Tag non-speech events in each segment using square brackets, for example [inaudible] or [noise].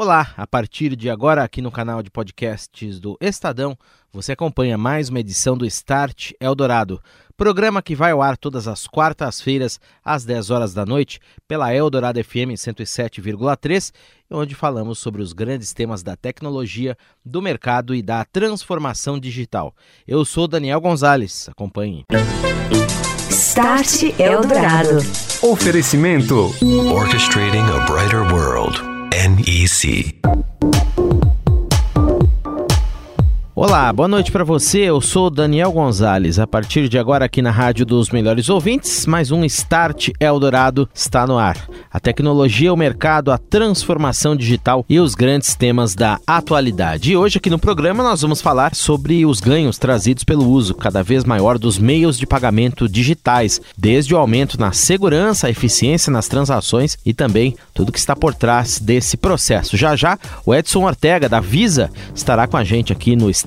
Olá, a partir de agora aqui no canal de podcasts do Estadão, você acompanha mais uma edição do Start Eldorado, programa que vai ao ar todas as quartas-feiras às 10 horas da noite pela Eldorado FM 107,3, onde falamos sobre os grandes temas da tecnologia, do mercado e da transformação digital. Eu sou Daniel Gonzalez, acompanhe. Start Eldorado. Oferecimento Orchestrating a Brighter World. NEC. Olá, boa noite para você. Eu sou Daniel Gonzalez. A partir de agora aqui na Rádio dos Melhores Ouvintes, mais um Start Eldorado está no ar. A tecnologia, o mercado, a transformação digital e os grandes temas da atualidade. E hoje aqui no programa nós vamos falar sobre os ganhos trazidos pelo uso cada vez maior dos meios de pagamento digitais, desde o aumento na segurança, a eficiência nas transações e também tudo que está por trás desse processo. Já já, o Edson Ortega da Visa estará com a gente aqui no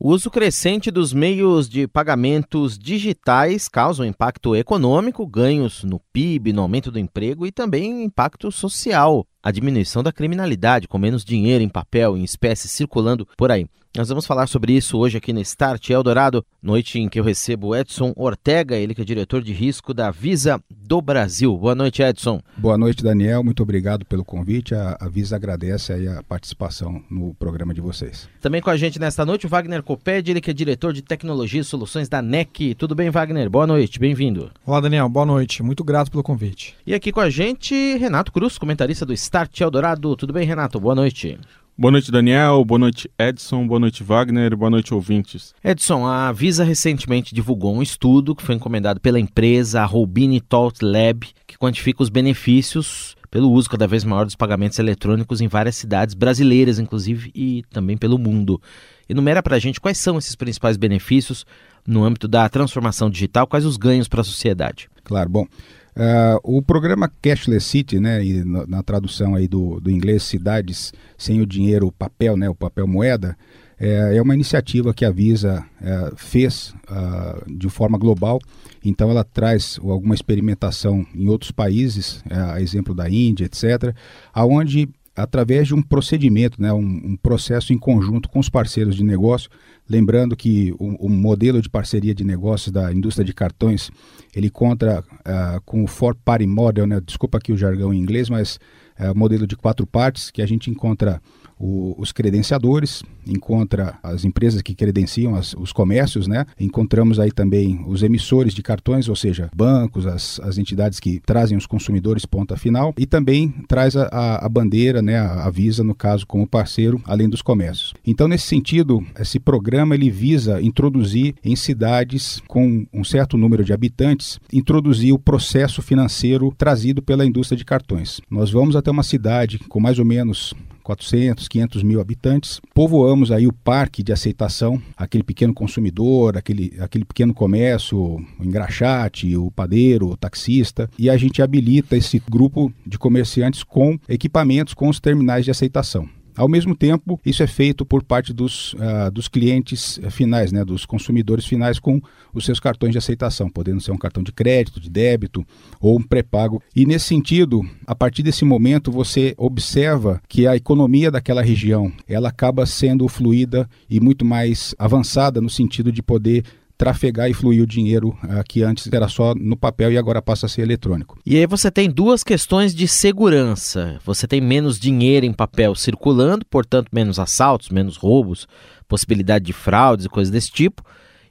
O uso crescente dos meios de pagamentos digitais causa um impacto econômico, ganhos no PIB, no aumento do emprego e também impacto social, a diminuição da criminalidade, com menos dinheiro em papel, em espécie circulando por aí. Nós vamos falar sobre isso hoje aqui no Start Eldorado, noite em que eu recebo Edson Ortega, ele que é diretor de risco da Visa do Brasil. Boa noite, Edson. Boa noite, Daniel. Muito obrigado pelo convite. A, a Visa agradece aí a participação no programa de vocês. Também com a gente nesta noite o Wagner Coped, ele que é diretor de tecnologia e soluções da NEC. Tudo bem, Wagner? Boa noite, bem-vindo. Olá, Daniel. Boa noite. Muito grato pelo convite. E aqui com a gente, Renato Cruz, comentarista do Start Eldorado. Tudo bem, Renato? Boa noite. Boa noite, Daniel. Boa noite, Edson. Boa noite, Wagner. Boa noite, ouvintes. Edson, a Visa recentemente divulgou um estudo que foi encomendado pela empresa Robini Thought Lab, que quantifica os benefícios pelo uso cada vez maior dos pagamentos eletrônicos em várias cidades brasileiras, inclusive, e também pelo mundo. Enumera para a gente quais são esses principais benefícios no âmbito da transformação digital, quais os ganhos para a sociedade. Claro, bom. Uh, o programa Cashless City, né, na, na, tradução aí do, do inglês Cidades sem o dinheiro, o papel, né, o papel moeda, é, é uma iniciativa que a Visa é, fez uh, de forma global. Então ela traz alguma experimentação em outros países, é, a exemplo da Índia, etc., aonde através de um procedimento, né, um, um, processo em conjunto com os parceiros de negócio. Lembrando que o, o modelo de parceria de negócios da indústria de cartões ele conta uh, com o Four Party Model, né, desculpa aqui o jargão em inglês, mas é uh, modelo de quatro partes que a gente encontra o, os credenciadores, encontra as empresas que credenciam as, os comércios, né? Encontramos aí também os emissores de cartões, ou seja, bancos, as, as entidades que trazem os consumidores ponta final e também traz a, a bandeira, né? A, a Visa, no caso, como parceiro, além dos comércios. Então, nesse sentido, esse programa ele visa introduzir em cidades com um certo número de habitantes, introduzir o processo financeiro trazido pela indústria de cartões. Nós vamos até uma cidade com mais ou menos 400, 500 mil habitantes. Povoamos aí o parque de aceitação, aquele pequeno consumidor, aquele, aquele pequeno comércio, o engraxate, o padeiro, o taxista, e a gente habilita esse grupo de comerciantes com equipamentos com os terminais de aceitação. Ao mesmo tempo, isso é feito por parte dos, uh, dos clientes finais, né, dos consumidores finais com os seus cartões de aceitação, podendo ser um cartão de crédito, de débito ou um pré-pago. E nesse sentido, a partir desse momento, você observa que a economia daquela região ela acaba sendo fluida e muito mais avançada no sentido de poder trafegar e fluir o dinheiro uh, que antes era só no papel e agora passa a ser eletrônico. E aí você tem duas questões de segurança. Você tem menos dinheiro em papel circulando, portanto, menos assaltos, menos roubos, possibilidade de fraudes e coisas desse tipo.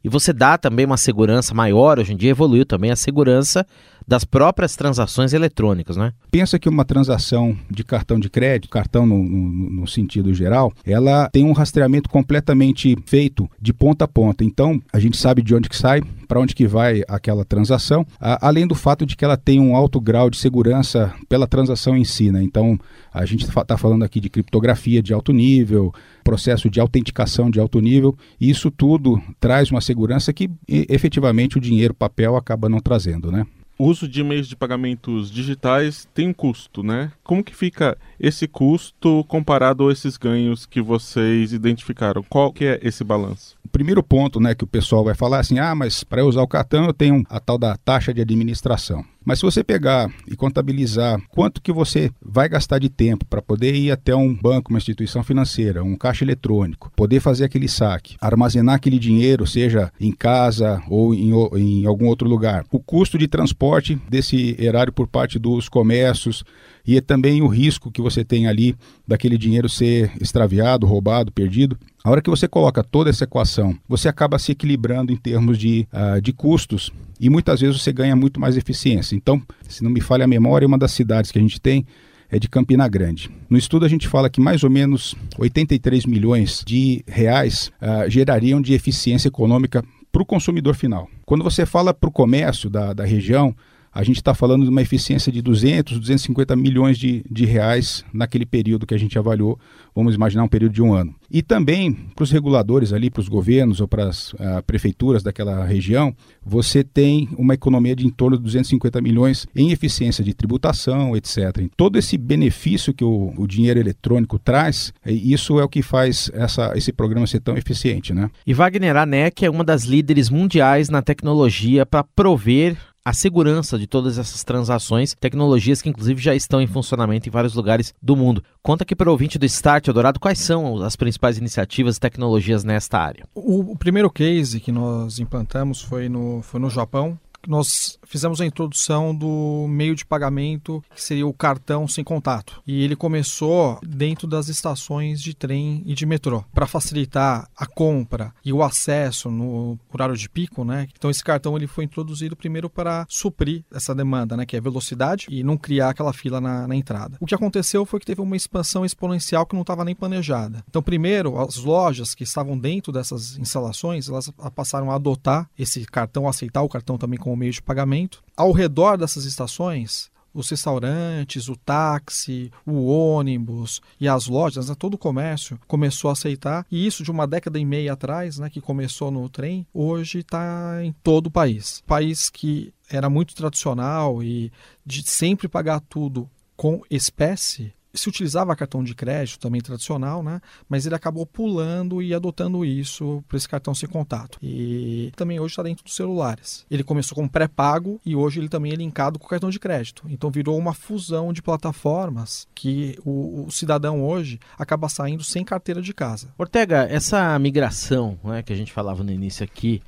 E você dá também uma segurança maior, hoje em dia evoluiu também a segurança das próprias transações eletrônicas, né? Pensa que uma transação de cartão de crédito, cartão no, no, no sentido geral, ela tem um rastreamento completamente feito de ponta a ponta. Então, a gente sabe de onde que sai, para onde que vai aquela transação, a, além do fato de que ela tem um alto grau de segurança pela transação em si. Né? Então, a gente está falando aqui de criptografia de alto nível, processo de autenticação de alto nível, e isso tudo traz uma segurança que efetivamente o dinheiro papel acaba não trazendo, né? O uso de meios de pagamentos digitais tem um custo, né? Como que fica esse custo comparado a esses ganhos que vocês identificaram? Qual que é esse balanço? O primeiro ponto, né, que o pessoal vai falar assim: "Ah, mas para usar o cartão eu tenho a tal da taxa de administração". Mas se você pegar e contabilizar quanto que você vai gastar de tempo para poder ir até um banco, uma instituição financeira, um caixa eletrônico, poder fazer aquele saque, armazenar aquele dinheiro, seja em casa ou em, em algum outro lugar, o custo de transporte desse erário por parte dos comércios, e é também o risco que você tem ali daquele dinheiro ser extraviado, roubado, perdido. A hora que você coloca toda essa equação, você acaba se equilibrando em termos de, uh, de custos e muitas vezes você ganha muito mais eficiência. Então, se não me falha a memória, uma das cidades que a gente tem é de Campina Grande. No estudo a gente fala que mais ou menos 83 milhões de reais uh, gerariam de eficiência econômica para o consumidor final. Quando você fala para o comércio da, da região, a gente está falando de uma eficiência de 200, 250 milhões de, de reais naquele período que a gente avaliou, vamos imaginar um período de um ano. E também para os reguladores ali, para os governos ou para as uh, prefeituras daquela região, você tem uma economia de em torno de 250 milhões em eficiência de tributação, etc. Todo esse benefício que o, o dinheiro eletrônico traz, isso é o que faz essa, esse programa ser tão eficiente. Né? E Wagner, a NEC é uma das líderes mundiais na tecnologia para prover a segurança de todas essas transações, tecnologias que inclusive já estão em funcionamento em vários lugares do mundo. Conta aqui para o ouvinte do Start Eldorado quais são as principais iniciativas e tecnologias nesta área. O, o primeiro case que nós implantamos foi no, foi no Japão, nós fizemos a introdução do meio de pagamento que seria o cartão sem contato. E ele começou dentro das estações de trem e de metrô, para facilitar a compra e o acesso no horário de pico, né? Então esse cartão ele foi introduzido primeiro para suprir essa demanda, né, que é velocidade e não criar aquela fila na, na entrada. O que aconteceu foi que teve uma expansão exponencial que não estava nem planejada. Então primeiro as lojas que estavam dentro dessas instalações, elas passaram a adotar esse cartão, aceitar o cartão também como meio de pagamento. Ao redor dessas estações, os restaurantes, o táxi, o ônibus e as lojas, né, todo o comércio começou a aceitar. E isso de uma década e meia atrás, né, que começou no trem, hoje está em todo o país. País que era muito tradicional e de sempre pagar tudo com espécie, se utilizava cartão de crédito também tradicional, né? Mas ele acabou pulando e adotando isso para esse cartão sem contato. E também hoje está dentro dos celulares. Ele começou com pré-pago e hoje ele também é linkado com cartão de crédito. Então virou uma fusão de plataformas que o, o cidadão hoje acaba saindo sem carteira de casa. Ortega, essa migração né, que a gente falava no início aqui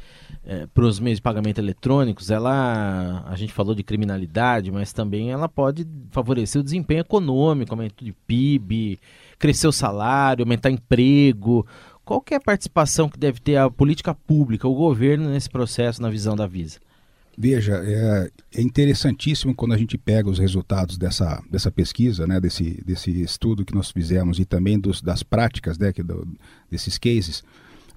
é, para os meios de pagamento eletrônicos, ela, a gente falou de criminalidade, mas também ela pode favorecer o desempenho econômico, aumento de PIB, crescer o salário, aumentar emprego. Qual é a participação que deve ter a política pública, o governo nesse processo, na visão da Visa? Veja, é, é, interessantíssimo quando a gente pega os resultados dessa, dessa pesquisa, né, desse, desse estudo que nós fizemos e também dos, das práticas né, que do, desses cases,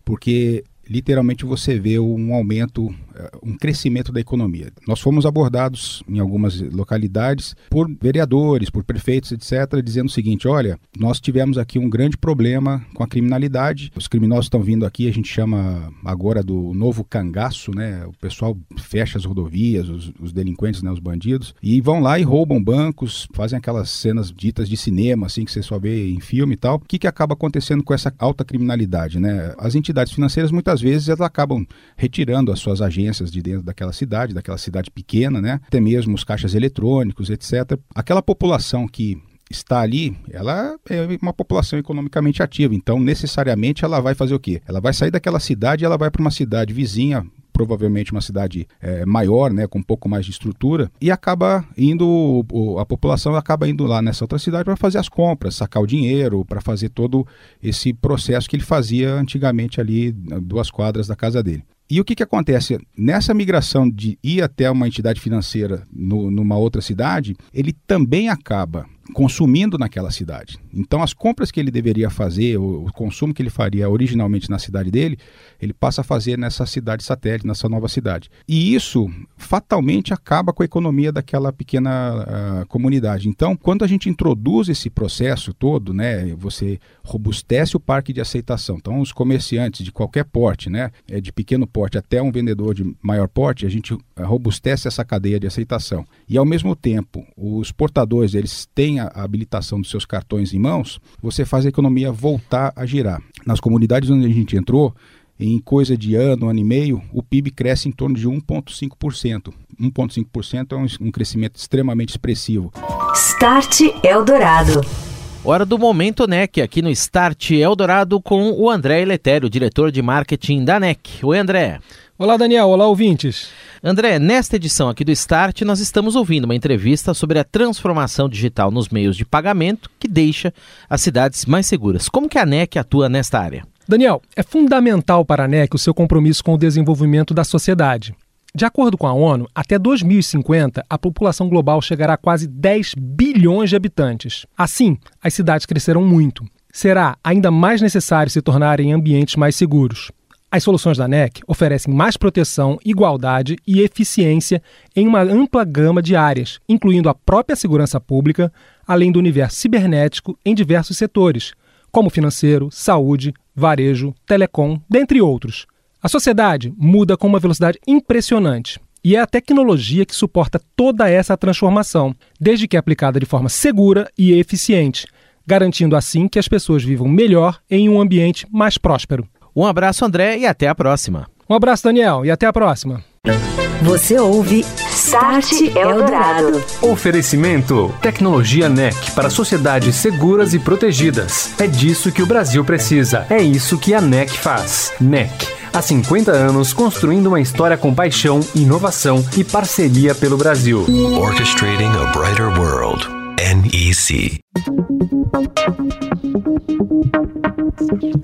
porque literalmente você vê um aumento, eh, um crescimento da economia. Nós fomos abordados em algumas localidades por vereadores, por prefeitos, etc., dizendo o seguinte: olha, nós tivemos aqui um grande problema com a criminalidade. Os criminosos estão vindo aqui, a gente chama agora do novo cangaço, né? O pessoal fecha as rodovias, os, os delinquentes, né, os bandidos, e vão lá e roubam bancos, fazem aquelas cenas ditas de cinema, assim, que você só vê em filme e tal. O que, que acaba acontecendo com essa alta criminalidade, né? As entidades financeiras muitas muitas vezes elas acabam retirando as suas agências de dentro daquela cidade, daquela cidade pequena, né? Até mesmo os caixas eletrônicos, etc. Aquela população que está ali, ela é uma população economicamente ativa. Então, necessariamente, ela vai fazer o quê? Ela vai sair daquela cidade e ela vai para uma cidade vizinha, provavelmente uma cidade é, maior, né, com um pouco mais de estrutura, e acaba indo, a população acaba indo lá nessa outra cidade para fazer as compras, sacar o dinheiro, para fazer todo esse processo que ele fazia antigamente ali, duas quadras da casa dele. E o que, que acontece? Nessa migração de ir até uma entidade financeira no, numa outra cidade, ele também acaba consumindo naquela cidade. Então, as compras que ele deveria fazer, o, consumo que ele faria originalmente na cidade dele, ele passa a fazer nessa cidade satélite, nessa nova cidade. E isso fatalmente acaba com a economia daquela pequena uh, comunidade. Então, quando a gente introduz esse processo todo, né, você robustece o parque de aceitação. Então, os comerciantes de qualquer porte, né, é de pequeno porte até um vendedor de maior porte, a gente robustece essa cadeia de aceitação. E ao mesmo tempo, os portadores, eles têm a habilitação dos seus cartões em mãos, você faz a economia voltar a girar. Nas comunidades onde a gente entrou, em coisa de ano, ano e meio, o PIB cresce em torno de 1,5%. 1,5% é um, um crescimento extremamente expressivo. Start Eldorado. Hora do Momento NEC, aqui no Start Eldorado com o André Eletério, diretor de marketing da NEC. Oi, André. Olá, Daniel. Olá, ouvintes. André, nesta edição aqui do Start, nós estamos ouvindo uma entrevista sobre a transformação digital nos meios de pagamento que deixa as cidades mais seguras. Como que a NEC atua nesta área? Daniel, é fundamental para a NEC o seu compromisso com o desenvolvimento da sociedade. De acordo com a ONU, até 2050 a população global chegará a quase 10 bilhões de habitantes. Assim, as cidades crescerão muito. Será ainda mais necessário se tornarem ambientes mais seguros. As soluções da NEC oferecem mais proteção, igualdade e eficiência em uma ampla gama de áreas, incluindo a própria segurança pública, além do universo cibernético em diversos setores, como financeiro, saúde, varejo, telecom, dentre outros. A sociedade muda com uma velocidade impressionante. E é a tecnologia que suporta toda essa transformação, desde que é aplicada de forma segura e eficiente, garantindo assim que as pessoas vivam melhor em um ambiente mais próspero. Um abraço, André, e até a próxima. Um abraço, Daniel, e até a próxima. Você ouve Start Eldorado. Oferecimento: Tecnologia NEC para sociedades seguras e protegidas. É disso que o Brasil precisa. É isso que a NEC faz. NEC. Há 50 anos construindo uma história com paixão, inovação e parceria pelo Brasil. Orchestrating a brighter world. NEC.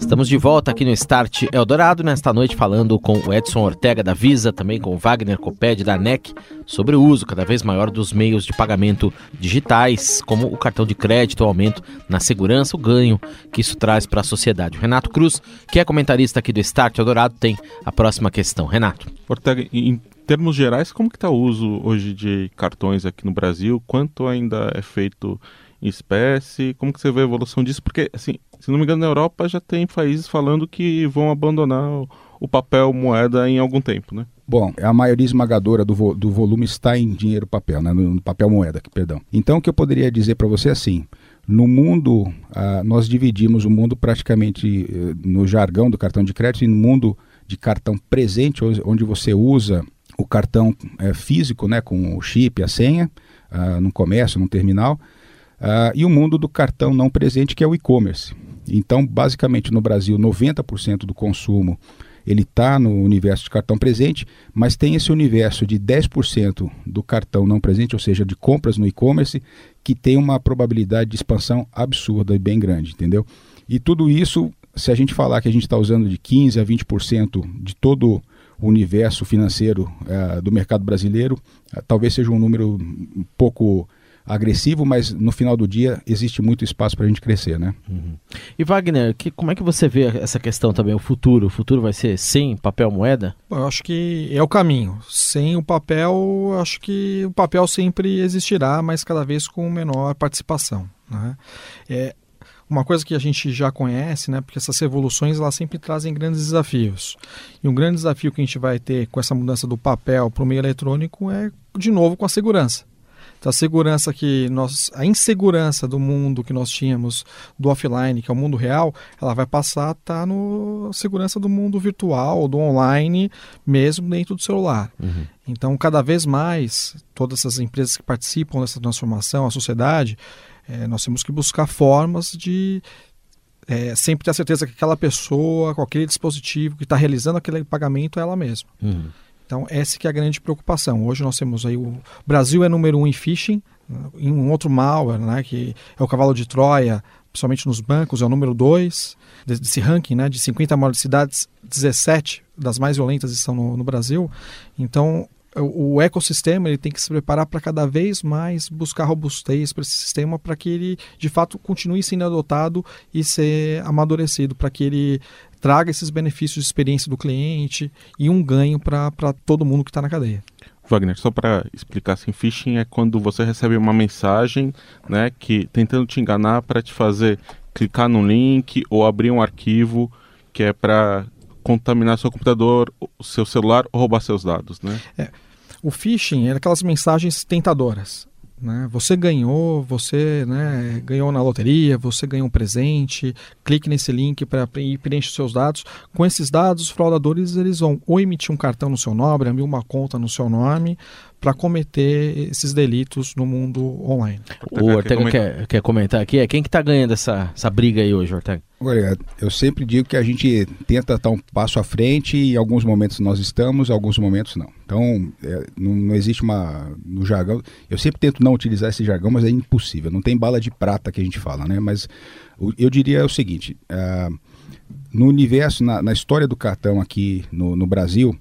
Estamos de volta aqui no Start Eldorado, nesta noite falando com o Edson Ortega da Visa, também com o Wagner Coped da NEC, sobre o uso cada vez maior dos meios de pagamento digitais, como o cartão de crédito, o aumento na segurança, o ganho que isso traz para a sociedade. O Renato Cruz, que é comentarista aqui do Start Eldorado, tem a próxima questão. Renato. Ortega, em termos gerais, como que está o uso hoje de cartões aqui no Brasil? Quanto ainda é feito espécie? Como que você vê a evolução disso? Porque, assim, se não me engano, na Europa já tem países falando que vão abandonar o papel moeda em algum tempo, né? Bom, a maioria esmagadora do, vo do volume está em dinheiro papel, né? no, papel moeda, perdão. Então, o que eu poderia dizer para você é assim, no mundo, uh, nós dividimos o mundo praticamente uh, no jargão do cartão de crédito e no mundo de cartão presente, onde você usa o cartão uh, físico, né, com o chip, a senha, uh, no comércio, no terminal, Uh, e o mundo do cartão não presente, que é o e-commerce. Então, basicamente, no Brasil, 90% do consumo ele está no universo de cartão presente, mas tem esse universo de 10% do cartão não presente, ou seja, de compras no e-commerce, que tem uma probabilidade de expansão absurda e bem grande, entendeu? E tudo isso, se a gente falar que a gente está usando de 15% a 20% de todo o universo financeiro uh, do mercado brasileiro, uh, talvez seja um número um pouco agressivo, mas no final do dia existe muito espaço para a gente crescer, né? Uhum. E Wagner, que, como é que você vê essa questão também, o futuro? O futuro vai ser sem papel moeda? Bom, eu acho que é o caminho. Sem o papel, acho que o papel sempre existirá, mas cada vez com menor participação. Né? É, uma coisa que a gente já conhece, né, porque essas revoluções elas sempre trazem grandes desafios. E um grande desafio que a gente vai ter com essa mudança do papel para o meio eletrônico é, de novo, com a segurança. Então, a segurança que nós, a insegurança do mundo que nós tínhamos do offline, que é o mundo real, ela vai passar a estar tá no segurança do mundo virtual, do online, mesmo dentro do celular. Uhum. Então, cada vez mais, todas essas empresas que participam dessa transformação, a sociedade, é, nós temos que buscar formas de é, sempre ter a certeza que aquela pessoa, aquele dispositivo que está realizando aquele pagamento é ela mesma. Uhum. Então, essa que é a grande preocupação. Hoje nós temos aí o Brasil é número um em phishing, em um outro malware, né, que é o cavalo de Troia, principalmente nos bancos, é o número 2 desse ranking, né, de 50 maiores cidades, 17 das mais violentas estão no, no Brasil. Então, o, o ecossistema ele tem que se preparar para cada vez mais buscar robustez para esse sistema para que ele de fato continue sendo adotado e ser amadurecido para que ele traga esses benefícios de experiência do cliente e um ganho para todo mundo que está na cadeia. Wagner, só para explicar assim, phishing é quando você recebe uma mensagem, né, que tentando te enganar para te fazer clicar num link ou abrir um arquivo que é para contaminar seu computador, seu celular ou roubar seus dados, né? É. O phishing é aquelas mensagens tentadoras. Né? Você ganhou, você né, ganhou na loteria, você ganhou um presente, clique nesse link para preencher seus dados. Com esses dados, os fraudadores eles vão ou emitir um cartão no seu nome, abrir uma conta no seu nome, para cometer esses delitos no mundo online. O Ortega quer, quer, quer, comentar aqui, é quem que está ganhando essa, essa briga aí hoje, Ortega? Olha, eu sempre digo que a gente tenta estar um passo à frente e em alguns momentos nós estamos, em alguns momentos não. Então, é, não, não, existe uma... no jargão, eu sempre tento não utilizar esse jargão, mas é impossível, não tem bala de prata que a gente fala, né? Mas eu diria o seguinte, uh, no universo, na, na, história do cartão aqui no, no Brasil,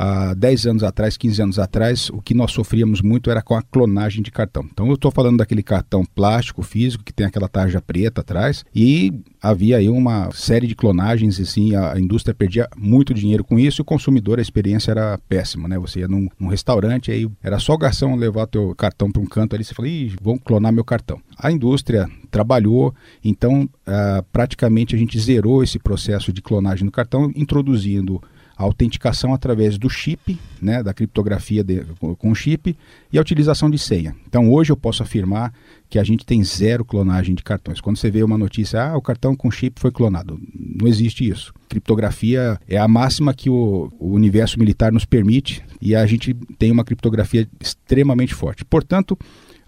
há 10 anos atrás, 15 anos atrás, o que nós sofríamos muito era com a clonagem de cartão. Então eu estou falando daquele cartão plástico, físico, que tem aquela tarja preta atrás, e havia aí uma série de clonagens, e assim, a, indústria perdia muito dinheiro com isso e o consumidor, a experiência era péssima, né? Você ia num, num restaurante, aí era só o garçom levar teu cartão para um canto ali, você fala, ih, vão clonar meu cartão. A indústria trabalhou, então uh, praticamente a gente zerou esse processo de clonagem do cartão, introduzindo a autenticação através do chip, né, da criptografia de, com chip e a utilização de senha. Então hoje eu posso afirmar que a gente tem zero clonagem de cartões. Quando você vê uma notícia, ah, o cartão com chip foi clonado, não existe isso. Criptografia é a máxima que o, o universo militar nos permite e a gente tem uma criptografia extremamente forte. Portanto,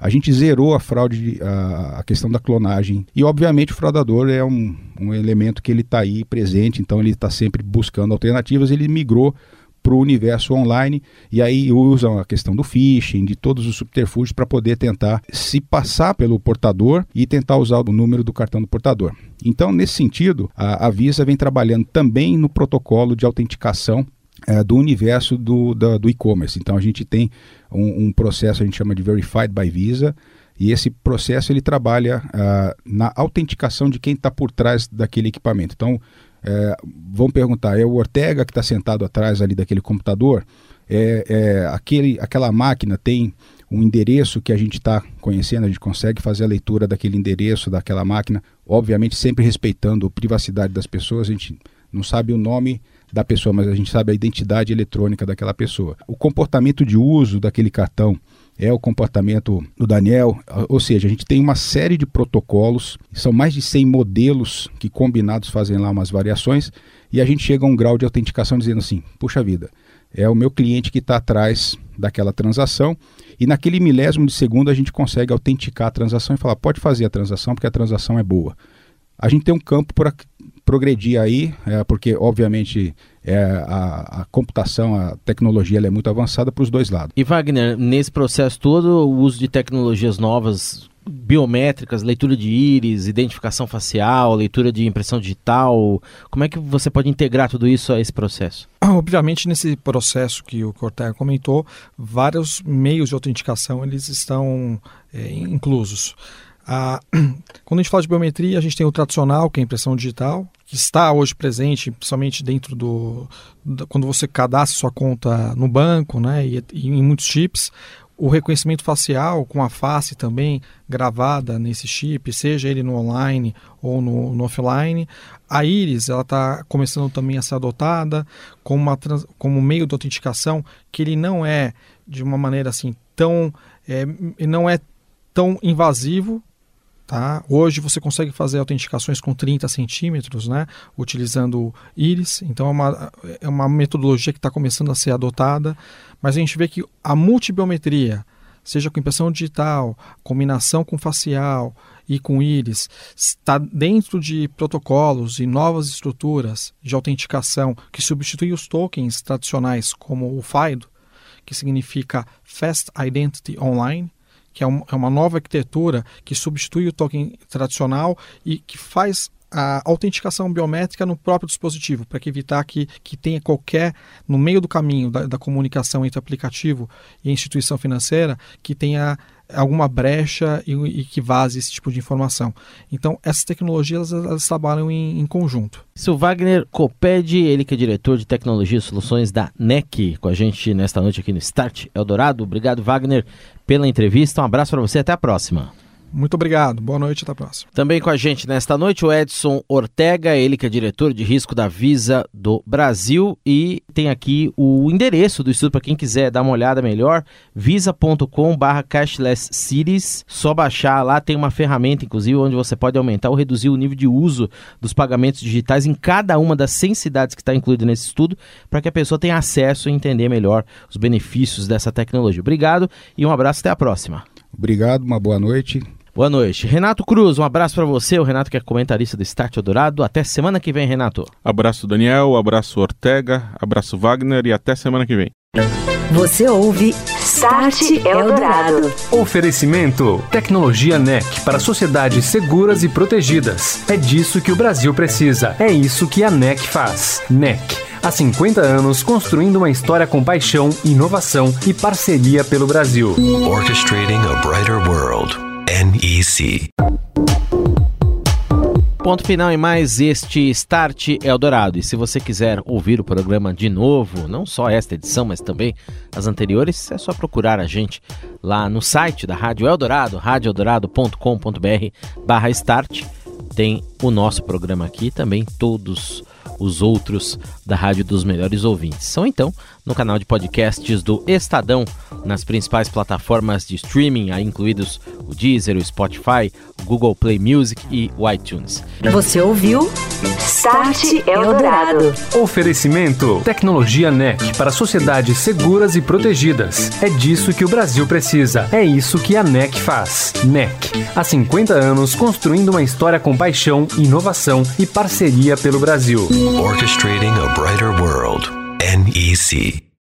a gente zerou a fraude, a, a questão da clonagem. E, obviamente, o fraudador é um, um elemento que ele está aí presente, então ele está sempre buscando alternativas. Ele migrou para o universo online e aí usam a questão do phishing, de todos os subterfúgios para poder tentar se passar pelo portador e tentar usar o número do cartão do portador. Então, nesse sentido, a, a Visa vem trabalhando também no protocolo de autenticação é, do universo do, do e-commerce. Então a gente tem um, um, processo, a gente chama de Verified by Visa, e esse processo ele trabalha uh, na autenticação de quem está por trás daquele equipamento. Então, é, vão perguntar, é o Ortega que está sentado atrás ali daquele computador? É, é, aquele, aquela máquina tem um endereço que a gente está conhecendo, a gente consegue fazer a leitura daquele endereço, daquela máquina, obviamente sempre respeitando a privacidade das pessoas, a gente não sabe o nome da pessoa, mas a gente sabe a identidade eletrônica daquela pessoa. O comportamento de uso daquele cartão é o comportamento do Daniel, ou seja, a gente tem uma série de protocolos, são mais de 100 modelos que combinados fazem lá umas variações, e a gente chega a um grau de autenticação dizendo assim: puxa vida, é o meu cliente que está atrás daquela transação, e naquele milésimo de segundo a gente consegue autenticar a transação e falar: pode fazer a transação porque a transação é boa. A gente tem um campo para progredir aí, é, porque obviamente é, a, a, computação, a tecnologia é muito avançada para os dois lados. E Wagner, nesse processo todo, o uso de tecnologias novas, biométricas, leitura de íris, identificação facial, leitura de impressão digital, como é que você pode integrar tudo isso a esse processo? Obviamente, nesse processo que o Cortega comentou, vários meios de autenticação eles estão é, inclusos. Ah, [clears throat] quando a gente fala de biometria, a gente tem o tradicional, que é a impressão digital, que está hoje presente, somente dentro do, do, quando você cadastra sua conta no banco, né, e, e, em muitos chips, o reconhecimento facial com a face também gravada nesse chip, seja ele no online ou no, no offline. A íris ela está começando também a ser adotada como, uma, como meio de autenticação que ele não é de uma maneira assim tão é, não é tão invasivo Tá? Hoje você consegue fazer autenticações com 30 centímetros, né? utilizando íris, então é uma, é uma metodologia que está começando a ser adotada, mas a gente vê que a multibiometria, seja com impressão digital, combinação com facial e com íris, está dentro de protocolos e novas estruturas de autenticação que substituem os tokens tradicionais, como o FIDO, que significa Fast Identity Online, que é, um, é uma nova arquitetura que substitui o token tradicional e que faz a autenticação biométrica no próprio dispositivo, para evitar que, que tenha qualquer, no meio do caminho da, da comunicação entre aplicativo e instituição financeira, que tenha alguma brecha e, e, que vaze esse tipo de informação. Então, essas tecnologias elas, elas trabalham em, em, conjunto. Isso, Wagner Coped, ele que é diretor de tecnologia e soluções da NEC, com a gente nesta noite aqui no Start Eldorado. Obrigado, Wagner, pela entrevista. Um abraço para você, até a próxima. Muito obrigado. Boa noite, até a próxima. Também com a gente nesta noite o Edson Ortega, ele que é diretor de risco da Visa do Brasil e tem aqui o endereço do estudo para quem quiser dar uma olhada melhor, cities. Só baixar lá tem uma ferramenta inclusive onde você pode aumentar ou reduzir o nível de uso dos pagamentos digitais em cada uma das 100 cidades que está incluído nesse estudo, para que a pessoa tenha acesso e entender melhor os benefícios dessa tecnologia. Obrigado e um abraço até a próxima. Obrigado, uma boa noite. Boa noite. Renato Cruz, um abraço para você. O Renato que é comentarista do Start Eldorado. Até semana que vem, Renato. Abraço, Daniel. Abraço, Ortega. Abraço, Wagner. E até semana que vem. Você ouve Start Eldorado. Oferecimento: Tecnologia NEC para sociedades seguras e protegidas. É disso que o Brasil precisa. É isso que a NEC faz. NEC. Há 50 anos construindo uma história com paixão, inovação e parceria pelo Brasil. Orchestrating a brighter world. NEC. Ponto final em mais este Start Eldorado. E se você quiser ouvir o programa de novo, não só esta edição, mas também as anteriores, é só procurar a gente lá no site da Rádio Eldorado, radioeldorado.com.br barra start. Tem o nosso programa aqui também, todos os outros da Rádio dos Melhores Ouvintes. São então no canal de podcasts do Estadão, nas principais plataformas de streaming, aí incluídos o Deezer, o Spotify, o Google Play Music e o iTunes. Você ouviu Start Eldorado. Oferecimento: Tecnologia NEC para sociedades seguras e protegidas. É disso que o Brasil precisa. É isso que a NEC faz. NEC. Há 50 anos construindo uma história com paixão, inovação e parceria pelo Brasil. Orchestrating a brighter world. NEC.